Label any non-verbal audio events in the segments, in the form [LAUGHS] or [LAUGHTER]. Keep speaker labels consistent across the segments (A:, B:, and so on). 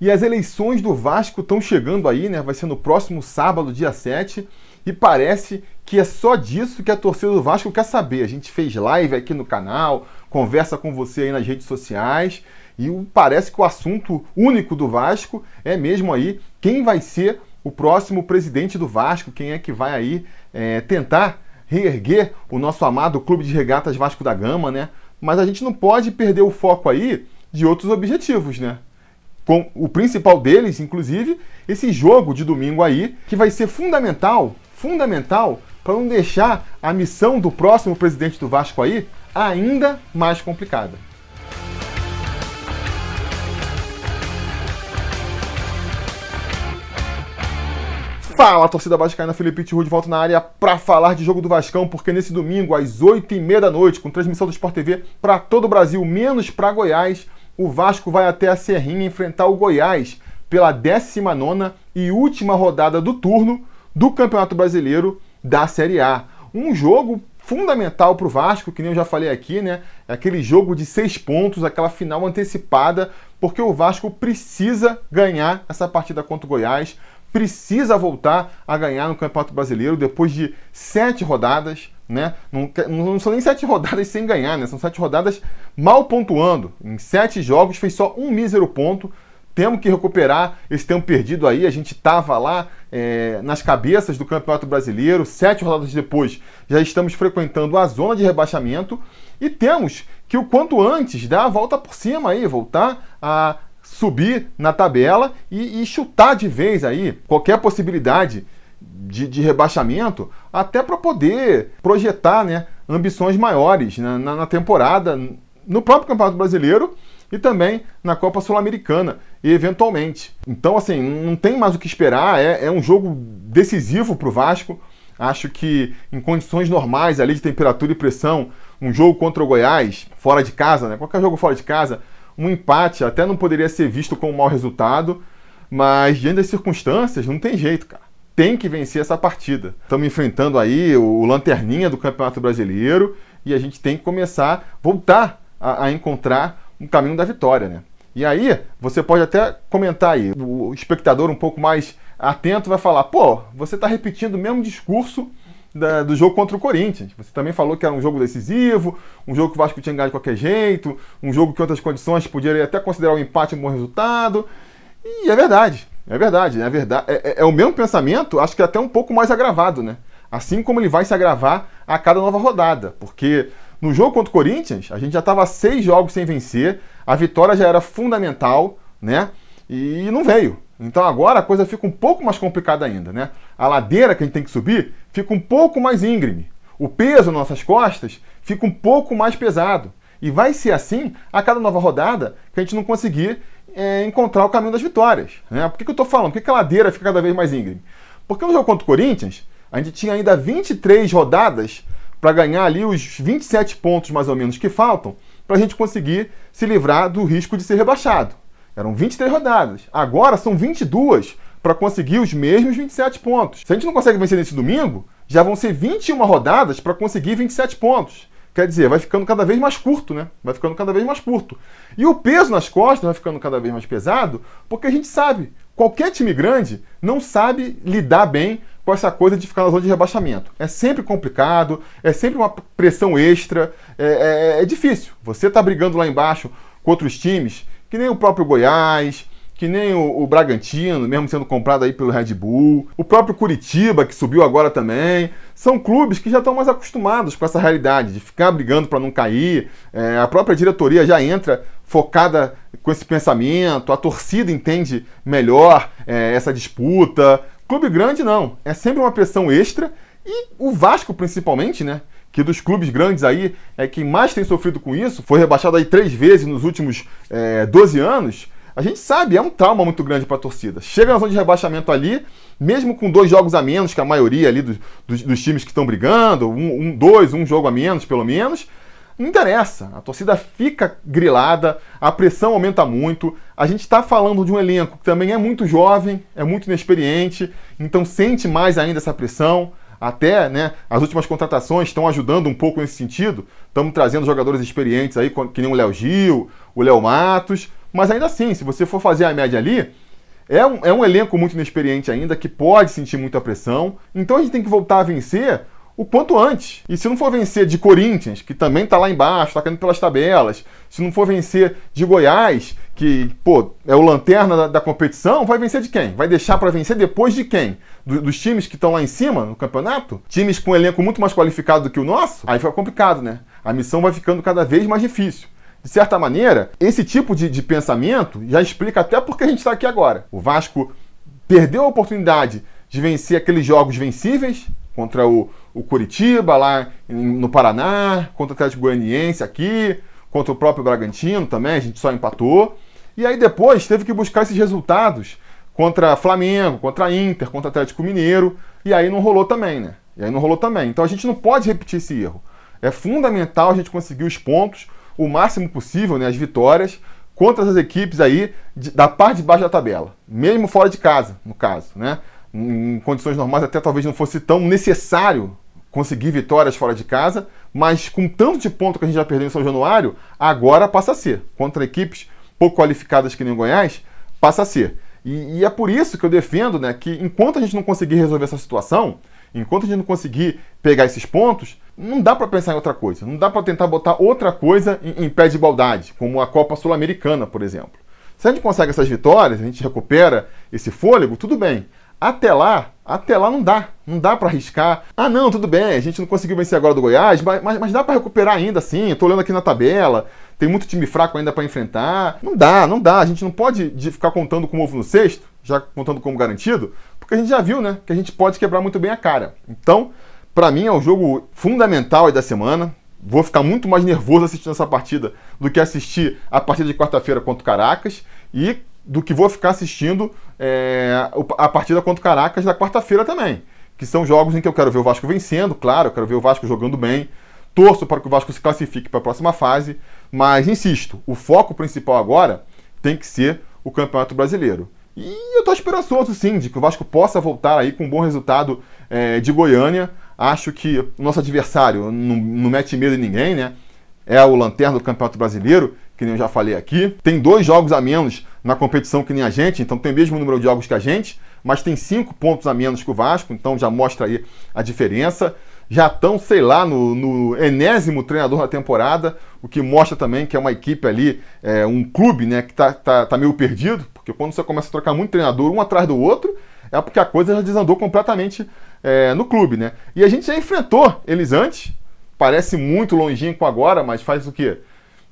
A: E as eleições do Vasco estão chegando aí, né? Vai ser no próximo sábado, dia 7. E parece que é só disso que a torcida do Vasco quer saber. A gente fez live aqui no canal, conversa com você aí nas redes sociais. E parece que o assunto único do Vasco é mesmo aí quem vai ser o próximo presidente do Vasco, quem é que vai aí é, tentar reerguer o nosso amado Clube de Regatas Vasco da Gama, né? Mas a gente não pode perder o foco aí de outros objetivos, né? Com o principal deles, inclusive, esse jogo de domingo aí, que vai ser fundamental, fundamental para não deixar a missão do próximo presidente do Vasco aí ainda mais complicada. Fala, torcida vascaína, Felipe Tiru de volta na área para falar de jogo do Vascão, porque nesse domingo, às 8h30 da noite, com transmissão do Sport TV para todo o Brasil, menos para Goiás, o Vasco vai até a Serrinha enfrentar o Goiás pela 19 e última rodada do turno do Campeonato Brasileiro da Série A. Um jogo fundamental para o Vasco, que nem eu já falei aqui, né? É aquele jogo de seis pontos, aquela final antecipada, porque o Vasco precisa ganhar essa partida contra o Goiás precisa voltar a ganhar no Campeonato Brasileiro depois de sete rodadas, né? Não, não, são nem sete rodadas sem ganhar, né? São sete rodadas mal pontuando. Em sete jogos fez só um mísero ponto. Temos que recuperar esse tempo perdido aí. A gente estava lá é, nas cabeças do Campeonato Brasileiro. Sete rodadas depois já estamos frequentando a zona de rebaixamento. E temos que o quanto antes dar a volta por cima aí, voltar a subir na tabela e, e chutar de vez aí qualquer possibilidade de, de rebaixamento, até para poder projetar né, ambições maiores na, na, na temporada, no próprio Campeonato Brasileiro e também na Copa Sul-Americana, eventualmente. Então, assim, não tem mais o que esperar, é, é um jogo decisivo para o Vasco. Acho que em condições normais ali de temperatura e pressão, um jogo contra o Goiás, fora de casa, né? Qualquer jogo fora de casa, um empate até não poderia ser visto como um mau resultado, mas diante das circunstâncias, não tem jeito, cara. Tem que vencer essa partida. Estamos enfrentando aí o lanterninha do Campeonato Brasileiro e a gente tem que começar, a voltar a, a encontrar um caminho da vitória, né? E aí, você pode até comentar aí, o espectador um pouco mais atento vai falar: pô, você está repetindo o mesmo discurso da, do jogo contra o Corinthians. Você também falou que era um jogo decisivo, um jogo que o Vasco tinha ganhado de qualquer jeito, um jogo que em outras condições poderia até considerar o um empate um bom resultado. E é verdade, é verdade, é verdade. É, é, é, o mesmo pensamento, acho que até um pouco mais agravado, né? Assim como ele vai se agravar a cada nova rodada, porque no jogo contra o Corinthians a gente já estava seis jogos sem vencer, a vitória já era fundamental, né? E não veio. Então agora a coisa fica um pouco mais complicada ainda, né? A ladeira que a gente tem que subir fica um pouco mais íngreme. O peso nas nossas costas fica um pouco mais pesado. E vai ser assim a cada nova rodada que a gente não conseguir é, encontrar o caminho das vitórias. Né? Por que, que eu estou falando? Por que, que a ladeira fica cada vez mais íngreme? Porque no jogo contra o Corinthians, a gente tinha ainda 23 rodadas para ganhar ali os 27 pontos mais ou menos que faltam para a gente conseguir se livrar do risco de ser rebaixado. Eram 23 rodadas. Agora são 22 para conseguir os mesmos 27 pontos. Se a gente não consegue vencer nesse domingo, já vão ser 21 rodadas para conseguir 27 pontos. Quer dizer, vai ficando cada vez mais curto, né? Vai ficando cada vez mais curto. E o peso nas costas vai ficando cada vez mais pesado, porque a gente sabe, qualquer time grande não sabe lidar bem com essa coisa de ficar na zona de rebaixamento. É sempre complicado, é sempre uma pressão extra, é, é, é difícil. Você está brigando lá embaixo com outros times que nem o próprio Goiás, que nem o, o, Bragantino, mesmo sendo comprado aí pelo Red Bull, o próprio Curitiba, que subiu agora também. São clubes que já estão mais acostumados com essa realidade de ficar brigando para não cair. É, a própria diretoria já entra focada com esse pensamento, a torcida entende melhor é, essa disputa. Clube grande não, é sempre uma pressão extra e o Vasco principalmente, né? que dos clubes grandes aí é quem mais tem sofrido com isso, foi rebaixado aí três vezes nos últimos é, 12 anos, a gente sabe, é um trauma muito grande para a torcida. Chega na zona de rebaixamento ali, mesmo com dois jogos a menos que a maioria ali dos, dos, dos times que estão brigando, um, um, dois, um jogo a menos pelo menos, não interessa. A torcida fica grilada, a pressão aumenta muito. A gente está falando de um elenco que também é muito jovem, é muito inexperiente, então sente mais ainda essa pressão. Até né, as últimas contratações estão ajudando um pouco nesse sentido. Estamos trazendo jogadores experientes aí, que nem o Léo Gil, o Léo Matos, mas ainda assim, se você for fazer a média ali, é um, é um elenco muito inexperiente ainda, que pode sentir muita pressão. Então a gente tem que voltar a vencer o quanto antes. E se não for vencer de Corinthians, que também está lá embaixo, está caindo pelas tabelas, se não for vencer de Goiás, que, pô, é o lanterna da, da competição, vai vencer de quem? Vai deixar para vencer depois de quem? Do, dos times que estão lá em cima no campeonato? Times com um elenco muito mais qualificado do que o nosso? Aí fica complicado, né? A missão vai ficando cada vez mais difícil. De certa maneira, esse tipo de, de pensamento já explica até porque a gente está aqui agora. O Vasco perdeu a oportunidade de vencer aqueles jogos vencíveis contra o, o Curitiba lá no Paraná, contra o Atlético Goianiense aqui, contra o próprio Bragantino também, a gente só empatou. E aí depois teve que buscar esses resultados contra Flamengo, contra Inter, contra Atlético Mineiro, e aí não rolou também, né? E aí não rolou também. Então a gente não pode repetir esse erro. É fundamental a gente conseguir os pontos o máximo possível, né, as vitórias, contra as equipes aí de, da parte de baixo da tabela, mesmo fora de casa, no caso, né? Em condições normais até talvez não fosse tão necessário conseguir vitórias fora de casa, mas com tanto de ponto que a gente já perdeu em São Januário, agora passa a ser. Contra equipes pouco qualificadas que nem o Goiás, passa a ser. E, e, é por isso que eu defendo né, que enquanto a gente não conseguir resolver essa situação, enquanto a gente não conseguir pegar esses pontos, não dá para pensar em outra coisa. Não dá para tentar botar outra coisa em, em pé de igualdade, como a Copa Sul-Americana, por exemplo. Se a gente consegue essas vitórias, a gente recupera esse fôlego, tudo bem. Até lá, até lá não dá. Não dá para arriscar. Ah, não, tudo bem, a gente não conseguiu vencer agora do Goiás, mas, mas, dá para recuperar ainda assim. Tô olhando aqui na tabela, tem muito time fraco ainda para enfrentar. Não dá, não dá. A gente não pode ficar contando com o ovo no cesto, já contando como garantido, porque a gente já viu, né, que a gente pode quebrar muito bem a cara. Então, para mim é o jogo fundamental da semana. Vou ficar muito mais nervoso assistindo essa partida do que assistir a partida de quarta-feira contra o Caracas e do que vou ficar assistindo é, a partida contra o Caracas da quarta-feira também. Que são jogos em que eu quero ver o Vasco vencendo, claro, eu quero ver o Vasco jogando bem. Torço para que o Vasco se classifique para a próxima fase, mas insisto, o foco principal agora tem que ser o Campeonato Brasileiro. E eu estou esperançoso, sim, de que o Vasco possa voltar aí com um bom resultado é, de Goiânia. Acho que o nosso adversário não, não mete medo em ninguém, né? É o lanterna do Campeonato Brasileiro, que nem eu já falei aqui. Tem dois jogos a menos na competição que nem a gente, então tem o mesmo número de jogos que a gente, mas tem cinco pontos a menos que o Vasco, então já mostra aí a diferença. Já estão, sei lá, no, no, enésimo treinador da temporada, o que mostra também que é uma equipe ali, é, um clube, né, que tá, tá, tá meio perdido, porque quando você começa a trocar muito treinador um atrás do outro, é porque a coisa já desandou completamente é, no clube, né? E a gente já enfrentou eles antes, parece muito longínquo agora, mas faz o quê?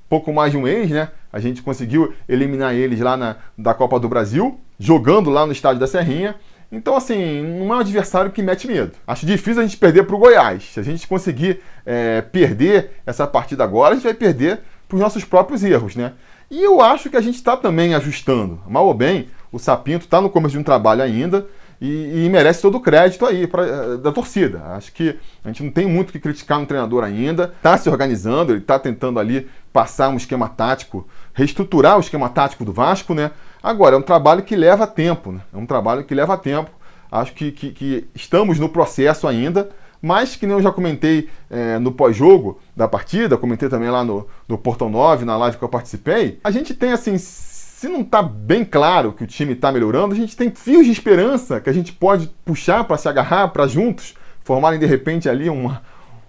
A: Pouco mais de um mês, né? A gente conseguiu eliminar eles lá na da Copa do Brasil, jogando lá no estádio da Serrinha. Então, assim, não é um adversário que mete medo. Acho difícil a gente perder para o Goiás. Se a gente conseguir é, perder essa partida agora, a gente vai perder para os nossos próprios erros, né? E eu acho que a gente está também ajustando. Mal ou bem, o Sapinto está no começo de um trabalho ainda e, e, merece todo o crédito aí pra, eh, da torcida. Acho que a gente não tem muito que criticar no treinador ainda. Está se organizando, ele está tentando ali passar um esquema tático, reestruturar o esquema tático do Vasco, né? Agora, é um trabalho que leva tempo, né? É um trabalho que leva tempo. Acho que, que, que estamos no processo ainda, mas que nem eu já comentei é, no pós-jogo da partida, comentei também lá no, no Portão 9, na live que eu participei, a gente tem assim se não está bem claro que o time está melhorando, a gente tem fios de esperança que a gente pode puxar para se agarrar, para juntos formarem de repente ali uma,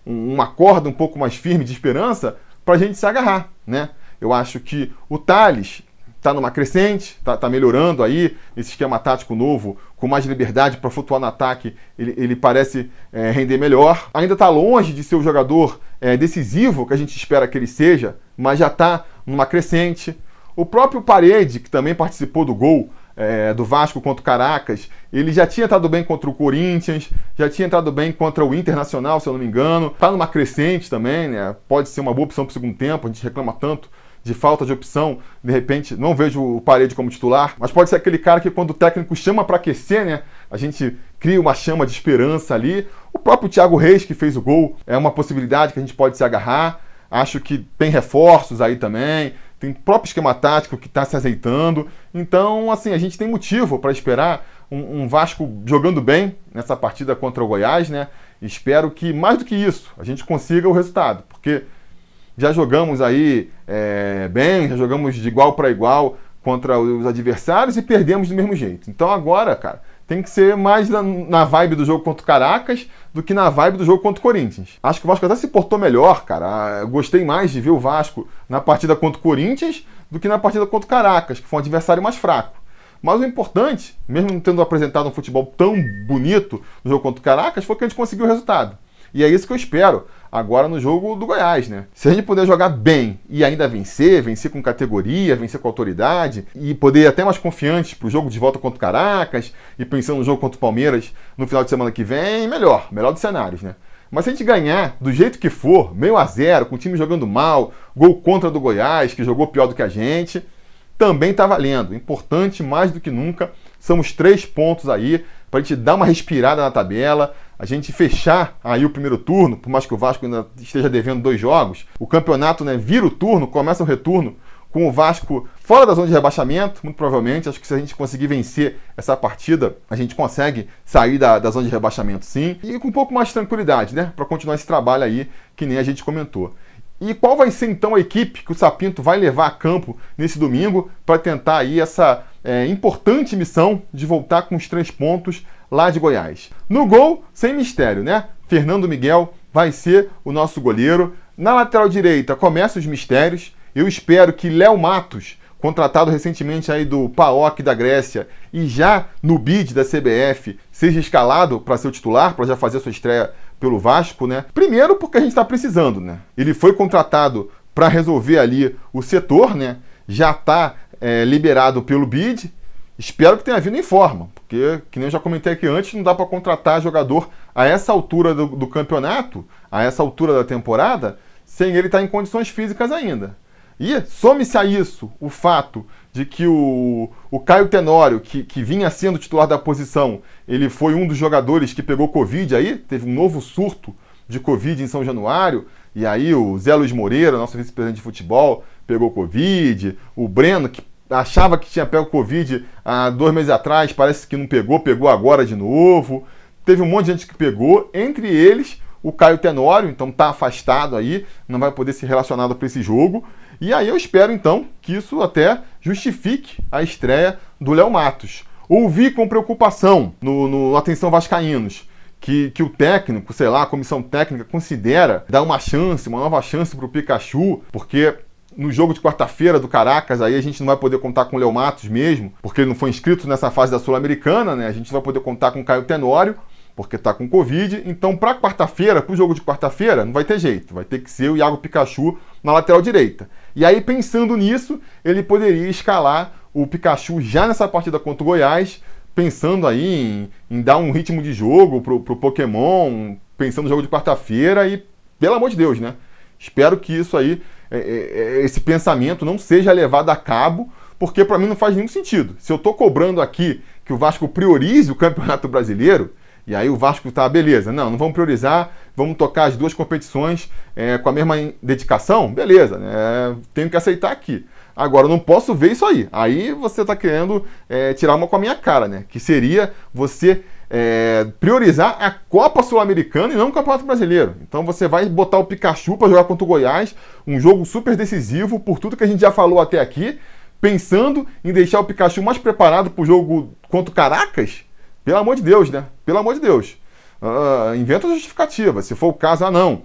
A: uma corda um pouco mais firme de esperança para a gente se agarrar, né? Eu acho que o Thales está numa crescente, está tá melhorando aí esse esquema tático novo, com mais liberdade para flutuar no ataque, ele, ele parece é, render melhor. Ainda está longe de ser o jogador é, decisivo que a gente espera que ele seja, mas já está numa crescente. O próprio Parede, que também participou do gol é, do Vasco contra o Caracas, ele já tinha estado bem contra o Corinthians, já tinha estado bem contra o Internacional, se eu não me engano. Está numa crescente também, né? Pode ser uma boa opção para o segundo tempo, a gente reclama tanto de falta de opção, de repente não vejo o Parede como titular, mas pode ser aquele cara que quando o técnico chama para aquecer, né, a gente cria uma chama de esperança ali. O próprio Thiago Reis que fez o gol é uma possibilidade que a gente pode se agarrar. Acho que tem reforços aí também tem próprio esquema tático que está se azeitando. Então, assim, a gente tem motivo para esperar um, um, Vasco jogando bem nessa partida contra o Goiás, né? Espero que, mais do que isso, a gente consiga o resultado, porque já jogamos aí é, bem, já jogamos de igual para igual contra os adversários e perdemos do mesmo jeito. Então agora, cara, tem que ser mais na, na, vibe do jogo contra o Caracas do que na vibe do jogo contra o Corinthians. Acho que o Vasco até se portou melhor, cara. Eu gostei mais de ver o Vasco na partida contra o Corinthians do que na partida contra o Caracas, que foi um adversário mais fraco. Mas o importante, mesmo não tendo apresentado um futebol tão bonito no jogo contra o Caracas, foi que a gente conseguiu o resultado. E é isso que eu espero agora no jogo do Goiás, né? Se a gente puder jogar bem e ainda vencer, vencer com categoria, vencer com autoridade e poder ir até mais confiante pro jogo de volta contra o Caracas e pensando no jogo contra o Palmeiras no final de semana que vem, melhor, melhor dos cenários, né? Mas se a gente ganhar do jeito que for, meio a zero, com o time jogando mal, gol contra do Goiás, que jogou pior do que a gente, também tá valendo. Importante mais do que nunca, são os três pontos aí para a gente dar uma respirada na tabela, a gente fechar aí o primeiro turno, por mais que o Vasco ainda esteja devendo dois jogos, o campeonato né, vira o turno, começa o retorno com o Vasco fora da zona de rebaixamento, muito provavelmente. Acho que se a gente conseguir vencer essa partida, a gente consegue sair da, da zona de rebaixamento, sim, e com um pouco mais de tranquilidade, né, para continuar esse trabalho aí, que nem a gente comentou. E qual vai ser então a equipe que o Sapinto vai levar a campo nesse domingo para tentar aí essa é, importante missão de voltar com os três pontos lá de Goiás. No gol, sem mistério, né? Fernando Miguel vai ser o nosso goleiro. Na lateral direita, começa os mistérios. Eu espero que Léo Matos, contratado recentemente aí do PAOK da Grécia e já no bid da CBF, seja escalado para ser o titular, para já fazer sua estreia pelo Vasco, né? Primeiro porque a gente está precisando, né? Ele foi contratado para resolver ali o setor, né? Já está é, liberado pelo bid, Espero que tenha vindo em forma, porque, que nem eu já comentei aqui antes, não dá para contratar jogador a essa altura do, do, campeonato, a essa altura da temporada, sem ele estar em condições físicas ainda. E some-se a isso o fato de que o, o Caio Tenório, que, que vinha sendo titular da posição, ele foi um dos jogadores que pegou Covid aí, teve um novo surto de Covid em São Januário, e aí o Zé Luiz Moreira, nosso vice-presidente de futebol, pegou Covid, o Breno, que achava que tinha pego Covid há dois meses atrás, parece que não pegou, pegou agora de novo. Teve um monte de gente que pegou, entre eles o Caio Tenório, então tá afastado aí, não vai poder ser relacionado para esse jogo. E aí eu espero então que isso até justifique a estreia do Léo Matos. Ouvi com preocupação no, no Atenção Vascaínos que, que o técnico, sei lá, a comissão técnica considera dar uma chance, uma nova chance para o Pikachu, porque no jogo de quarta-feira do Caracas, aí a gente não vai poder contar com o Leo Matos mesmo, porque ele não foi inscrito nessa fase da Sul-Americana, né? A gente vai poder contar com o Caio Tenório, porque tá com Covid. Então, para quarta-feira, para o jogo de quarta-feira, não vai ter jeito. Vai ter que ser o Iago Pikachu na lateral direita. E aí, pensando nisso, ele poderia escalar o Pikachu já nessa partida contra o Goiás, pensando aí em, em dar um ritmo de jogo pro, pro Pokémon, pensando no jogo de quarta-feira e, pelo amor de Deus, né? Espero que isso aí esse pensamento não seja levado a cabo, porque para mim não faz nenhum sentido. Se eu estou cobrando aqui que o Vasco priorize o Campeonato Brasileiro, e aí o Vasco tá, beleza, não, não vamos priorizar, vamos tocar as duas competições é, com a mesma dedicação, beleza, né, tenho que aceitar aqui. Agora, eu não posso ver isso aí. Aí você está querendo é, tirar uma com a minha cara, né? Que seria você é, priorizar a Copa Sul-Americana e não o Campeonato Brasileiro. Então você vai botar o Pikachu para jogar contra o Goiás, um jogo super decisivo por tudo que a gente já falou até aqui, pensando em deixar o Pikachu mais preparado para o jogo contra o Caracas. Pelo amor de Deus, né? Pelo amor de Deus. Uh, inventa justificativa. Se for o caso, ah não.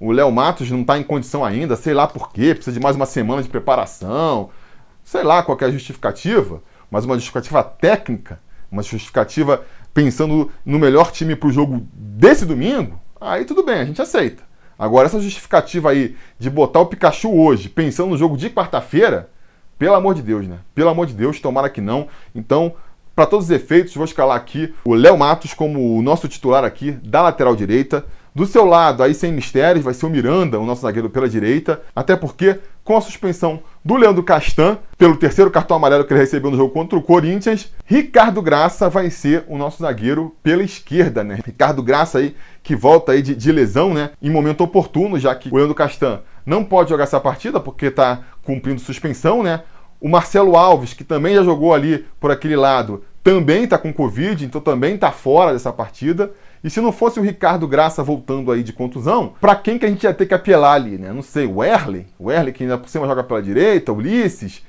A: O Léo Matos não está em condição ainda, sei lá por quê, precisa de mais uma semana de preparação, sei lá qual é a justificativa, mas uma justificativa técnica, uma justificativa pensando no melhor time para o jogo desse domingo, aí tudo bem, a gente aceita. Agora, essa justificativa aí de botar o Pikachu hoje, pensando no jogo de quarta-feira, pelo amor de Deus, né? Pelo amor de Deus, tomara que não. Então, para todos os efeitos, vou escalar aqui o Léo Matos como o nosso titular aqui da lateral direita. Do seu lado, aí sem mistérios, vai ser o Miranda, o nosso zagueiro pela direita, até porque com a suspensão do Leandro Castan, pelo terceiro cartão amarelo que ele recebeu no jogo contra o Corinthians, Ricardo Graça vai ser o nosso zagueiro pela esquerda, né? Ricardo Graça aí que volta aí de, de lesão, né? Em momento oportuno, já que o Leandro Castan não pode jogar essa partida porque está cumprindo suspensão, né? O Marcelo Alves, que também já jogou ali por aquele lado, também está com Covid, então também está fora dessa partida. E se não fosse o Ricardo Graça voltando aí de contusão, para quem que a gente ia ter que apelar ali, né? Não sei, o Erle, o Erle que ainda por cima joga pela direita, Ulisses,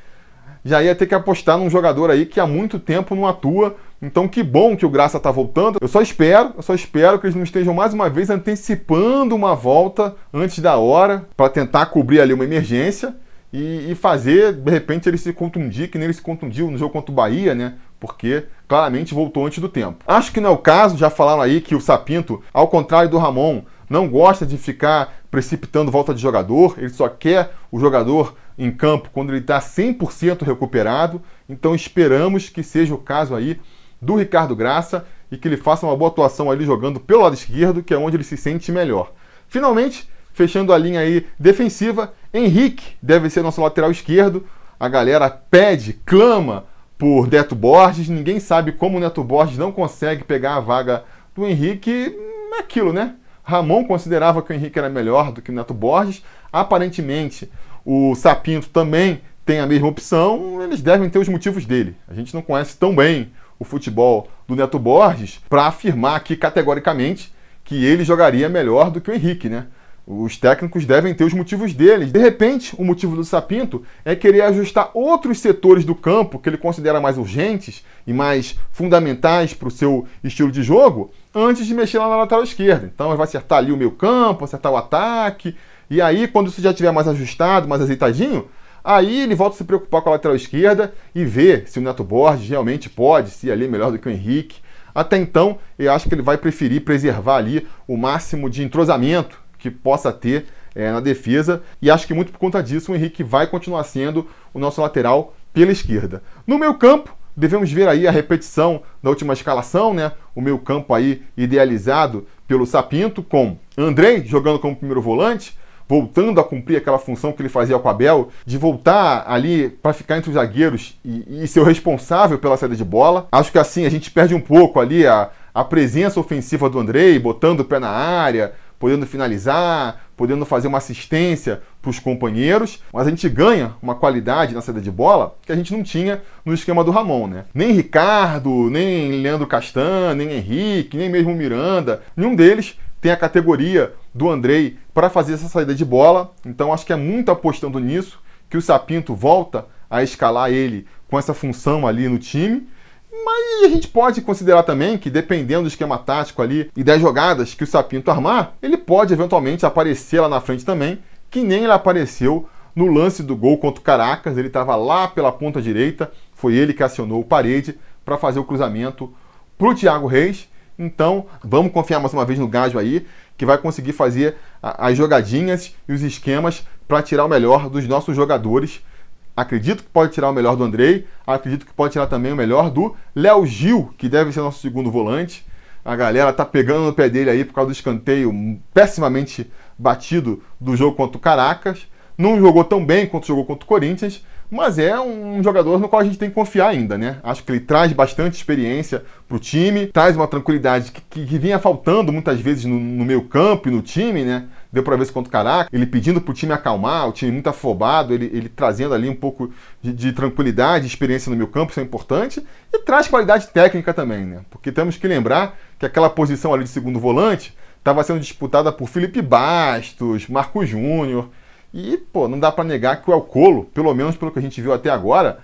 A: já ia ter que apostar num jogador aí que há muito tempo não atua. Então que bom que o Graça está voltando. Eu só espero, eu só espero que eles não estejam mais uma vez antecipando uma volta antes da hora para tentar cobrir ali uma emergência e, e, fazer, de repente, ele se contundir, que nem ele se contundiu no jogo contra o Bahia, né? Porque claramente voltou antes do tempo. Acho que não é o caso, já falaram aí que o Sapinto, ao contrário do Ramon, não gosta de ficar precipitando volta de jogador, ele só quer o jogador em campo quando ele está 100% recuperado. Então esperamos que seja o caso aí do Ricardo Graça e que ele faça uma boa atuação ali jogando pelo lado esquerdo, que é onde ele se sente melhor. Finalmente, fechando a linha aí defensiva, Henrique deve ser nosso lateral esquerdo. A galera pede, clama por Neto Borges. Ninguém sabe como o Neto Borges não consegue pegar a vaga do Henrique. É aquilo, né? Ramon considerava que o Henrique era melhor do que o Neto Borges. Aparentemente, o Sapinto também tem a mesma opção, eles devem ter os motivos dele. A gente não conhece tão bem o futebol do Neto Borges para afirmar aqui categoricamente que ele jogaria melhor do que o Henrique, né? Os técnicos devem ter os motivos deles. De repente, o motivo do Sapinto é querer ajustar outros setores do campo que ele considera mais urgentes e mais fundamentais para o seu estilo de jogo antes de mexer lá na lateral esquerda. Então, ele vai acertar ali o meio campo, acertar o ataque, e aí, quando isso já estiver mais ajustado, mais azeitadinho, aí ele volta a se preocupar com a lateral esquerda e ver se o Neto Borges realmente pode ser ali melhor do que o Henrique. Até então, eu acho que ele vai preferir preservar ali o máximo de entrosamento que possa ter é, na defesa. E acho que muito por conta disso o Henrique vai continuar sendo o nosso lateral pela esquerda. No meio campo, devemos ver aí a repetição da última escalação, né? O meio campo aí idealizado pelo Sapinto, com Andrei jogando como primeiro volante, voltando a cumprir aquela função que ele fazia com o Abel, de voltar ali para ficar entre os zagueiros e, e, ser o responsável pela saída de bola. Acho que assim a gente perde um pouco ali a, a presença ofensiva do Andrei, botando o pé na área, podendo finalizar, podendo fazer uma assistência para os companheiros, mas a gente ganha uma qualidade na saída de bola que a gente não tinha no esquema do Ramon, né? Nem Ricardo, nem Leandro Castan, nem Henrique, nem mesmo Miranda, nenhum deles tem a categoria do Andrei para fazer essa saída de bola. Então acho que é muito apostando nisso que o Sapinto volta a escalar ele com essa função ali no time. Mas a gente pode considerar também que, dependendo do esquema tático ali e das jogadas que o Sapinto armar, ele pode eventualmente aparecer lá na frente também, que nem ele apareceu no lance do gol contra o Caracas. Ele estava lá pela ponta direita, foi ele que acionou o parede para fazer o cruzamento para o Thiago Reis. Então, vamos confiar mais uma vez no Gajo aí, que vai conseguir fazer as jogadinhas e os esquemas para tirar o melhor dos nossos jogadores. Acredito que pode tirar o melhor do Andrei, acredito que pode tirar também o melhor do Léo Gil, que deve ser nosso segundo volante. A galera tá pegando no pé dele aí por causa do escanteio pessimamente batido do jogo contra o Caracas. Não jogou tão bem quanto jogou contra o Corinthians, mas é um jogador no qual a gente tem que confiar ainda, né? Acho que ele traz bastante experiência para o time, traz uma tranquilidade que, que, que, vinha faltando muitas vezes no, no meio campo e no time, né? Deu para ver isso contra o Caraca, ele pedindo para o time acalmar, o time muito afobado, ele, ele trazendo ali um pouco de, de tranquilidade, experiência no meio campo, isso é importante, e traz qualidade técnica também, né? Porque temos que lembrar que aquela posição ali de segundo volante estava sendo disputada por Felipe Bastos, Marco Júnior, e, pô, não dá para negar que o El Colo, pelo menos pelo que a gente viu até agora,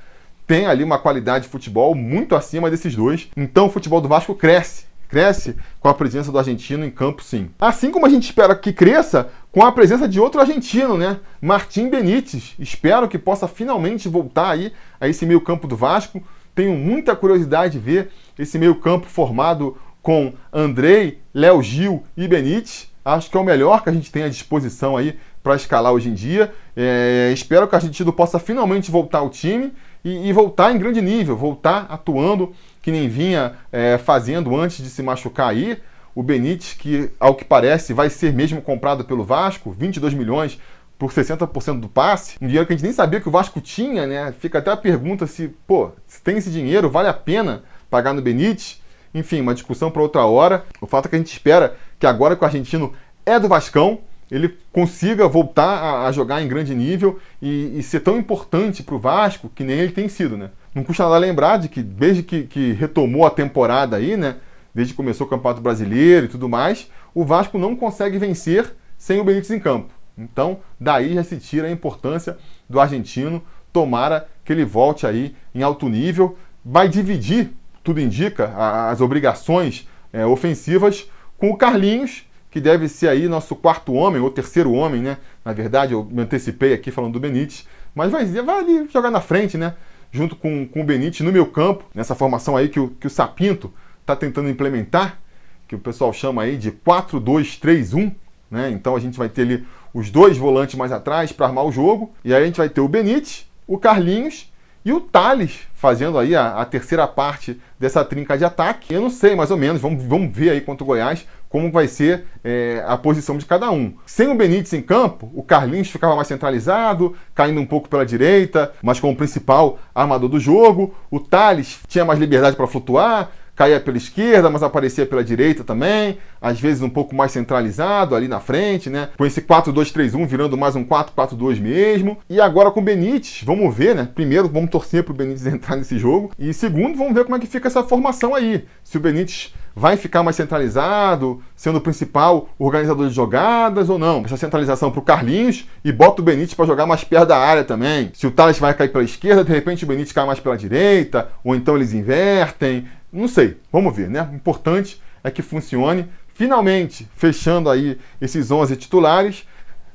A: tem ali uma qualidade de futebol muito acima desses dois. Então o futebol do Vasco cresce. Cresce com a presença do argentino em campo, sim. Assim como a gente espera que cresça com a presença de outro argentino, né? Martim Benítez. Espero que possa finalmente voltar aí a esse meio campo do Vasco. Tenho muita curiosidade de ver esse meio campo formado com Andrei, Léo Gil e Benítez. Acho que é o melhor que a gente tem à disposição aí para escalar hoje em dia. É, espero que a Argentino possa finalmente voltar ao time e, e, voltar em grande nível, voltar atuando que nem vinha é, fazendo antes de se machucar aí. O Benítez, que ao que parece vai ser mesmo comprado pelo Vasco, 22 milhões por 60% do passe, um dinheiro que a gente nem sabia que o Vasco tinha, né? Fica até a pergunta se, pô, se tem esse dinheiro, vale a pena pagar no Benítez? Enfim, uma discussão para outra hora. O fato é que a gente espera que agora que o argentino é do Vascão, ele consiga voltar a, jogar em grande nível e, e ser tão importante para o Vasco que nem ele tem sido, né? Não custa nada lembrar de que desde que, que retomou a temporada aí, né? desde que começou o Campeonato Brasileiro e tudo mais, o Vasco não consegue vencer sem o Benítez em campo. Então, daí já se tira a importância do argentino. Tomara que ele volte aí em alto nível. Vai dividir, tudo indica, as obrigações é, ofensivas com o Carlinhos, que deve ser aí nosso quarto homem, ou terceiro homem, né? Na verdade, eu me antecipei aqui falando do Benítez, mas vai, vai ali jogar na frente, né? Junto com, com o Benítez no meu campo, nessa formação aí que o, que o Sapinto está tentando implementar, que o pessoal chama aí de 4-2-3-1, né? Então a gente vai ter ali os dois volantes mais atrás para armar o jogo, e aí a gente vai ter o Benítez, o Carlinhos e o Thales fazendo aí a, a, terceira parte dessa trinca de ataque. Eu não sei, mais ou menos, vamos, vamos ver aí contra o Goiás como vai ser é, a posição de cada um. Sem o Benítez em campo, o Carlinhos ficava mais centralizado, caindo um pouco pela direita, mas como principal armador do jogo. O Thales tinha mais liberdade para flutuar, caía pela esquerda, mas aparecia pela direita também, às vezes um pouco mais centralizado ali na frente, né? Com esse 4-2-3-1 virando mais um 4-4-2 mesmo. E agora com o Benítez, vamos ver, né? Primeiro, vamos torcer para o Benítez [LAUGHS] entrar nesse jogo. E segundo, vamos ver como é que fica essa formação aí. Se o Benítez vai ficar mais centralizado, sendo o principal organizador de jogadas ou não. Essa centralização para o Carlinhos e bota o Benítez para jogar mais perto da área também. Se o Thales vai cair pela esquerda, de repente o Benítez cai mais pela direita, ou então eles invertem. Não sei, vamos ver, né? O importante é que funcione. Finalmente, fechando aí esses 11 titulares.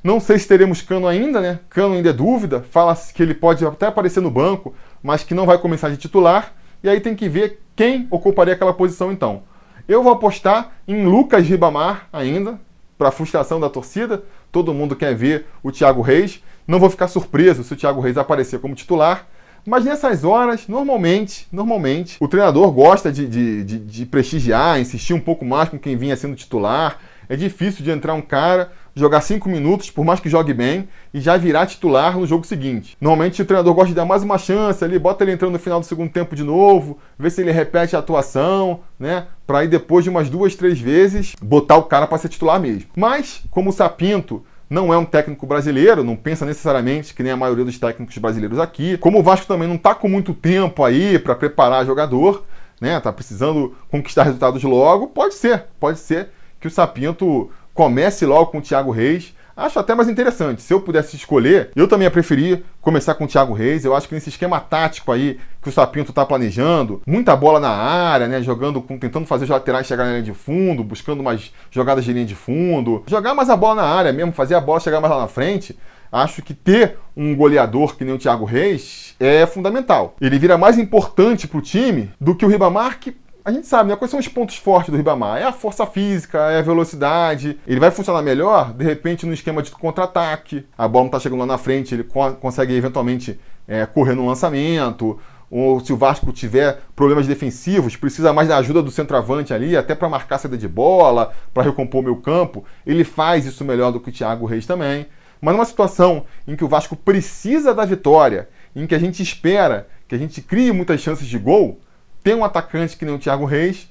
A: Não sei se teremos Cano ainda, né? Cano ainda é dúvida. Fala-se que ele pode até aparecer no banco, mas que não vai começar de titular. E aí tem que ver quem ocuparia aquela posição então. Eu vou apostar em Lucas Ribamar ainda, para frustração da torcida. Todo mundo quer ver o Thiago Reis. Não vou ficar surpreso se o Thiago Reis aparecer como titular. Mas nessas horas, normalmente, normalmente, o treinador gosta de, de, de, de prestigiar, insistir um pouco mais com quem vinha sendo titular. É difícil de entrar um cara, jogar cinco minutos, por mais que jogue bem, e já virar titular no jogo seguinte. Normalmente o treinador gosta de dar mais uma chance ali, bota ele entrando no final do segundo tempo de novo, vê se ele repete a atuação, né? Para aí depois de umas duas, três vezes, botar o cara para ser titular mesmo. Mas, como o Sapinto não é um técnico brasileiro, não pensa necessariamente que nem a maioria dos técnicos brasileiros aqui. Como o Vasco também não está com muito tempo aí para preparar jogador, né? Tá precisando conquistar resultados logo, pode ser, pode ser que o Sapinto comece logo com o Thiago Reis Acho até mais interessante. Se eu pudesse escolher, eu também ia preferir começar com o Thiago Reis. Eu acho que nesse esquema tático aí que o Sapinto está planejando, muita bola na área, né? Jogando, tentando fazer os laterais chegar na linha de fundo, buscando umas jogadas de linha de fundo, jogar mais a bola na área mesmo, fazer a bola chegar mais lá na frente. Acho que ter um goleador que nem o Thiago Reis é fundamental. Ele vira mais importante para o time do que o Ribamar, que a gente sabe, né? Quais são os pontos fortes do Ribamar? É a força física, é a velocidade. Ele vai funcionar melhor, de repente, no esquema de contra-ataque. A bola não está chegando lá na frente, ele co consegue eventualmente é, correr no lançamento. Ou se o Vasco tiver problemas defensivos, precisa mais da ajuda do centroavante ali, até para marcar a saída de bola, para recompor o meu campo. Ele faz isso melhor do que o Thiago Reis também. Mas numa situação em que o Vasco precisa da vitória, em que a gente espera que a gente crie muitas chances de gol, ter um atacante que nem o Thiago Reis,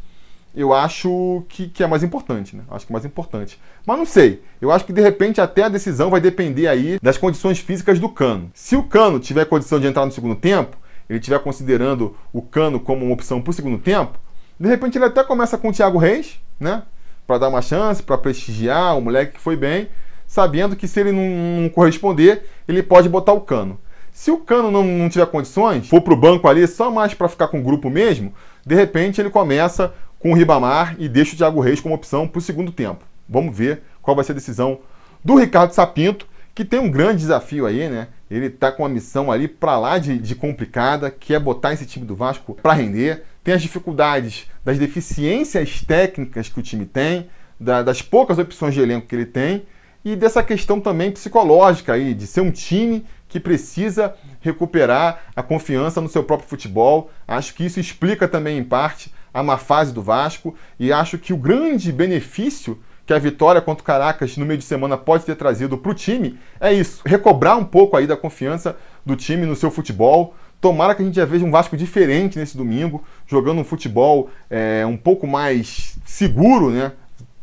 A: eu acho que, que é mais importante, né? Acho que é mais importante. Mas não sei. Eu acho que de repente até a decisão vai depender aí das condições físicas do Cano. Se o Cano tiver condição de entrar no segundo tempo, ele estiver considerando o Cano como uma opção para o segundo tempo, de repente ele até começa com o Thiago Reis, né? Para dar uma chance, para prestigiar o moleque que foi bem, sabendo que se ele não, não corresponder, ele pode botar o Cano. Se o Cano não, não tiver condições, for para o banco ali só mais para ficar com o grupo mesmo, de repente ele começa com o Ribamar e deixa o Thiago Reis como opção para o segundo tempo. Vamos ver qual vai ser a decisão do Ricardo Sapinto, que tem um grande desafio aí, né? Ele está com uma missão ali para lá de, de, complicada, que é botar esse time do Vasco para render. Tem as dificuldades das deficiências técnicas que o time tem, da, das poucas opções de elenco que ele tem, e dessa questão também psicológica aí, de ser um time que precisa recuperar a confiança no seu próprio futebol. Acho que isso explica também, em parte, a má fase do Vasco e acho que o grande benefício que a vitória contra o Caracas no meio de semana pode ter trazido para o time é isso, recobrar um pouco aí da confiança do time no seu futebol. Tomara que a gente já veja um Vasco diferente nesse domingo, jogando um futebol é, um pouco mais seguro, né?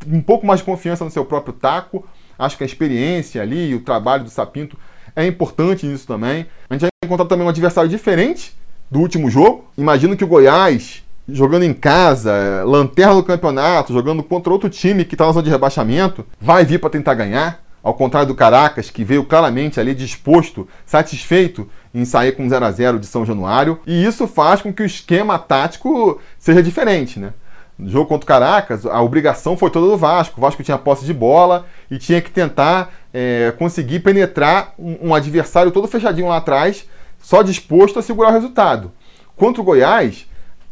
A: um pouco mais de confiança no seu próprio taco. Acho que a experiência ali, o trabalho do Sapinto é importante nisso também. A gente vai encontrar também um adversário diferente do último jogo. Imagino que o Goiás jogando em casa, lanterna do campeonato, jogando contra outro time que está na zona de rebaixamento, vai vir para tentar ganhar. Ao contrário do Caracas, que veio claramente ali disposto, satisfeito em sair com 0 a 0 de São Januário. E isso faz com que o esquema tático seja diferente, né? No jogo contra o Caracas, a obrigação foi toda do Vasco. O Vasco tinha posse de bola e tinha que tentar é, conseguir penetrar um, um adversário todo fechadinho lá atrás, só disposto a segurar o resultado. Contra o Goiás,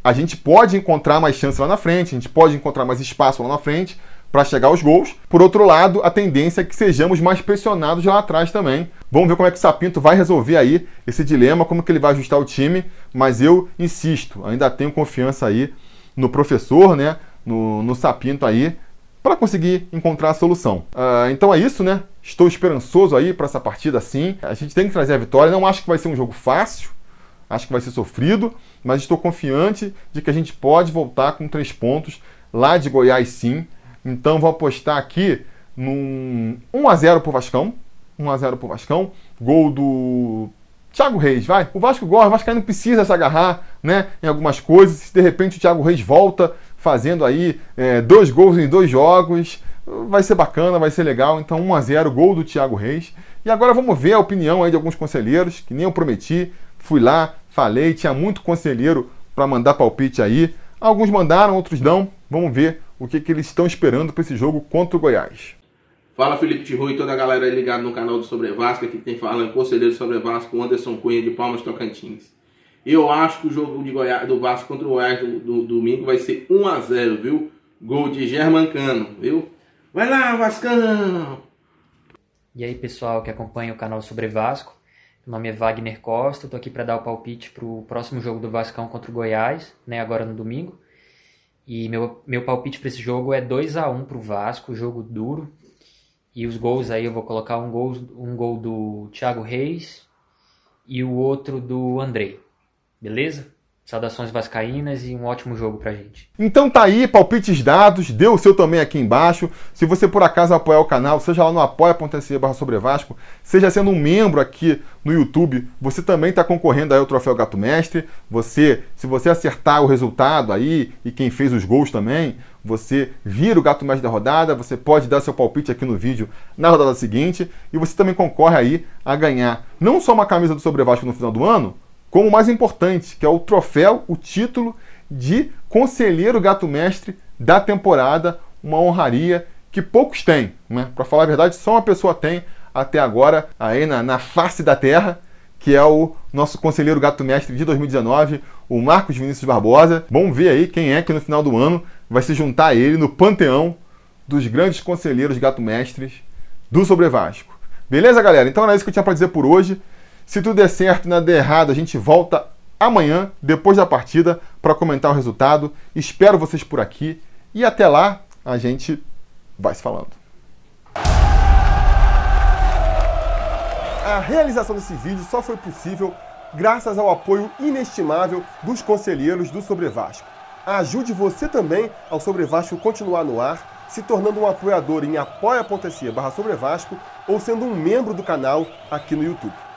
A: a gente pode encontrar mais chance lá na frente, a gente pode encontrar mais espaço lá na frente para chegar aos gols. Por outro lado, a tendência é que sejamos mais pressionados lá atrás também. Vamos ver como é que o Sapinto vai resolver aí esse dilema, como que ele vai ajustar o time, mas eu insisto, ainda tenho confiança aí no professor, né, no, no Sapinto aí, para conseguir encontrar a solução. Uh, então é isso, né? Estou esperançoso aí para essa partida sim. A gente tem que trazer a vitória. Não acho que vai ser um jogo fácil, acho que vai ser sofrido, mas estou confiante de que a gente pode voltar com três pontos lá de Goiás sim. Então vou apostar aqui num 1 a 0 pro Vascão. 1 a 0 pro Vascão. Gol do Thiago Reis, vai. O Vasco gosta, o Vasco não precisa se agarrar, né, em algumas coisas. Se de repente o Thiago Reis volta fazendo aí é, dois gols em dois jogos, vai ser bacana, vai ser legal. Então 1 a 0 gol do Thiago Reis. E agora vamos ver a opinião aí de alguns conselheiros, que nem eu prometi. Fui lá, falei, tinha muito conselheiro para mandar palpite aí. Alguns mandaram, outros não. Vamos ver o que, que eles estão esperando para esse jogo contra o Goiás.
B: Fala Felipe Tiru e toda a galera ligada no canal do Sobre Vasco, aqui tem falando conselheiro sobre Vasco, Anderson Cunha de Palmas Tocantins. Eu acho que o jogo de Goiás, do Vasco contra o Goiás do, do, do domingo vai ser 1 a 0 viu? Gol de Germancano, viu? Vai lá, Vascão!
C: E aí, pessoal que acompanha o canal Sobre Vasco. Meu nome é Wagner Costa, estou aqui para dar o palpite para o próximo jogo do Vascão contra o Goiás, né, agora no domingo. E meu, meu palpite para esse jogo é 2 a 1 para o Vasco, jogo duro. E os gols aí eu vou colocar um gol, um gol do Thiago Reis e o outro do Andrei. Beleza? Saudações vascaínas e um ótimo jogo pra gente.
A: Então tá aí, palpites dados, dê o seu também aqui embaixo. Se você por acaso apoiar o canal, seja lá no apoia.se barra sobre Vasco, seja sendo um membro aqui no YouTube, você também está concorrendo aí ao troféu Gato Mestre. Você, se você acertar o resultado aí e quem fez os gols também, você vira o Gato Mestre da rodada, você pode dar seu palpite aqui no vídeo na rodada seguinte e você também concorre aí a ganhar não só uma camisa do Sobre Vasco no final do ano, como o mais importante, que é o troféu, o título de conselheiro gato mestre da temporada, uma honraria que poucos têm, né? Para falar a verdade, só uma pessoa tem até agora aí na, na face da terra, que é o nosso conselheiro gato mestre de 2019, o Marcos Vinícius Barbosa. Vamos ver aí quem é que no final do ano vai se juntar a ele no panteão dos grandes conselheiros gato mestres do Sobre Vasco. Beleza, galera? Então era isso que eu tinha para dizer por hoje. Se tudo der certo e nada der errado, a gente volta amanhã, depois da partida, para comentar o resultado. Espero vocês por aqui e até lá a gente vai se falando. A realização desse vídeo só foi possível graças ao apoio inestimável dos conselheiros do Sobre Vasco. Ajude você também ao Sobre Vasco continuar no ar, se tornando um apoiador em apoia.se barra ou sendo um membro do canal aqui no YouTube.